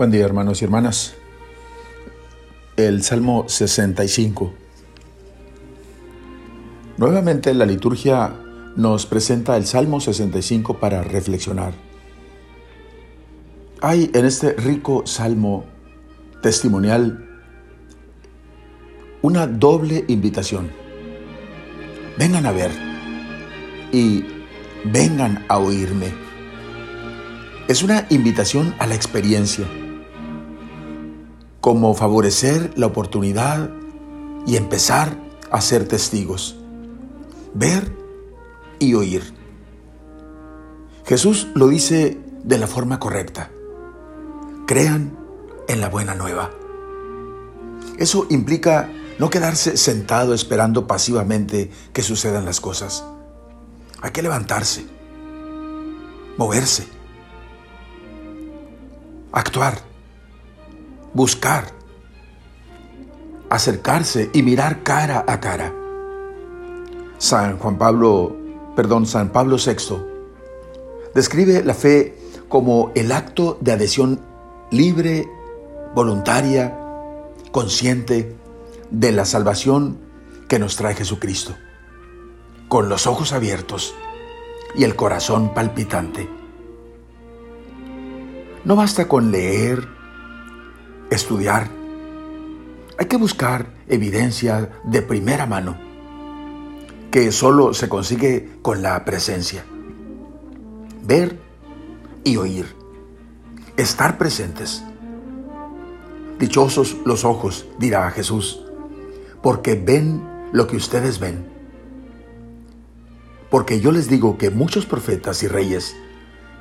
Buen día hermanos y hermanas. El Salmo 65. Nuevamente la liturgia nos presenta el Salmo 65 para reflexionar. Hay en este rico salmo testimonial una doble invitación. Vengan a ver y vengan a oírme. Es una invitación a la experiencia como favorecer la oportunidad y empezar a ser testigos, ver y oír. Jesús lo dice de la forma correcta. Crean en la buena nueva. Eso implica no quedarse sentado esperando pasivamente que sucedan las cosas. Hay que levantarse, moverse, actuar buscar, acercarse y mirar cara a cara. San Juan Pablo, perdón, San Pablo VI describe la fe como el acto de adhesión libre, voluntaria, consciente de la salvación que nos trae Jesucristo, con los ojos abiertos y el corazón palpitante. No basta con leer, estudiar. Hay que buscar evidencia de primera mano, que solo se consigue con la presencia. Ver y oír. Estar presentes. Dichosos los ojos, dirá Jesús, porque ven lo que ustedes ven. Porque yo les digo que muchos profetas y reyes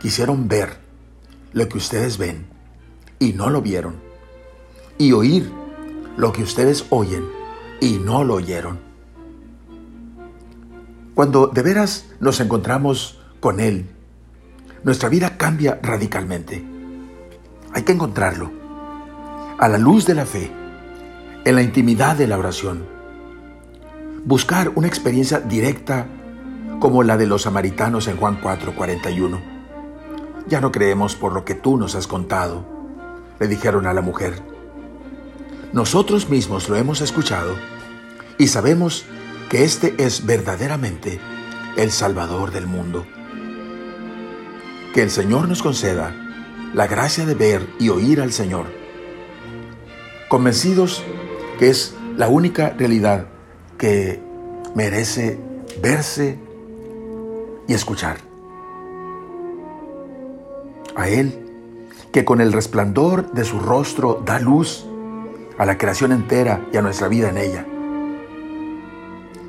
quisieron ver lo que ustedes ven y no lo vieron y oír lo que ustedes oyen y no lo oyeron. Cuando de veras nos encontramos con Él, nuestra vida cambia radicalmente. Hay que encontrarlo a la luz de la fe, en la intimidad de la oración. Buscar una experiencia directa como la de los samaritanos en Juan 4:41. Ya no creemos por lo que tú nos has contado, le dijeron a la mujer. Nosotros mismos lo hemos escuchado y sabemos que este es verdaderamente el Salvador del mundo. Que el Señor nos conceda la gracia de ver y oír al Señor, convencidos que es la única realidad que merece verse y escuchar. A Él, que con el resplandor de su rostro da luz a la creación entera y a nuestra vida en ella.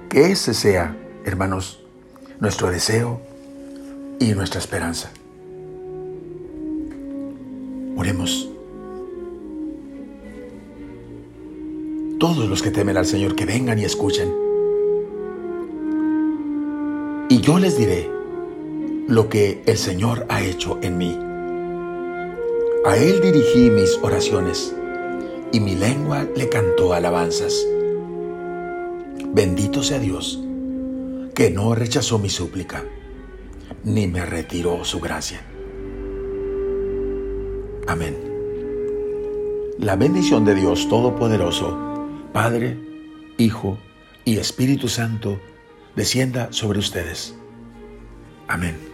Que ese sea, hermanos, nuestro deseo y nuestra esperanza. Oremos. Todos los que temen al Señor que vengan y escuchen. Y yo les diré lo que el Señor ha hecho en mí. A Él dirigí mis oraciones y mi lengua le cantó alabanzas. Bendito sea Dios, que no rechazó mi súplica, ni me retiró su gracia. Amén. La bendición de Dios Todopoderoso, Padre, Hijo y Espíritu Santo, descienda sobre ustedes. Amén.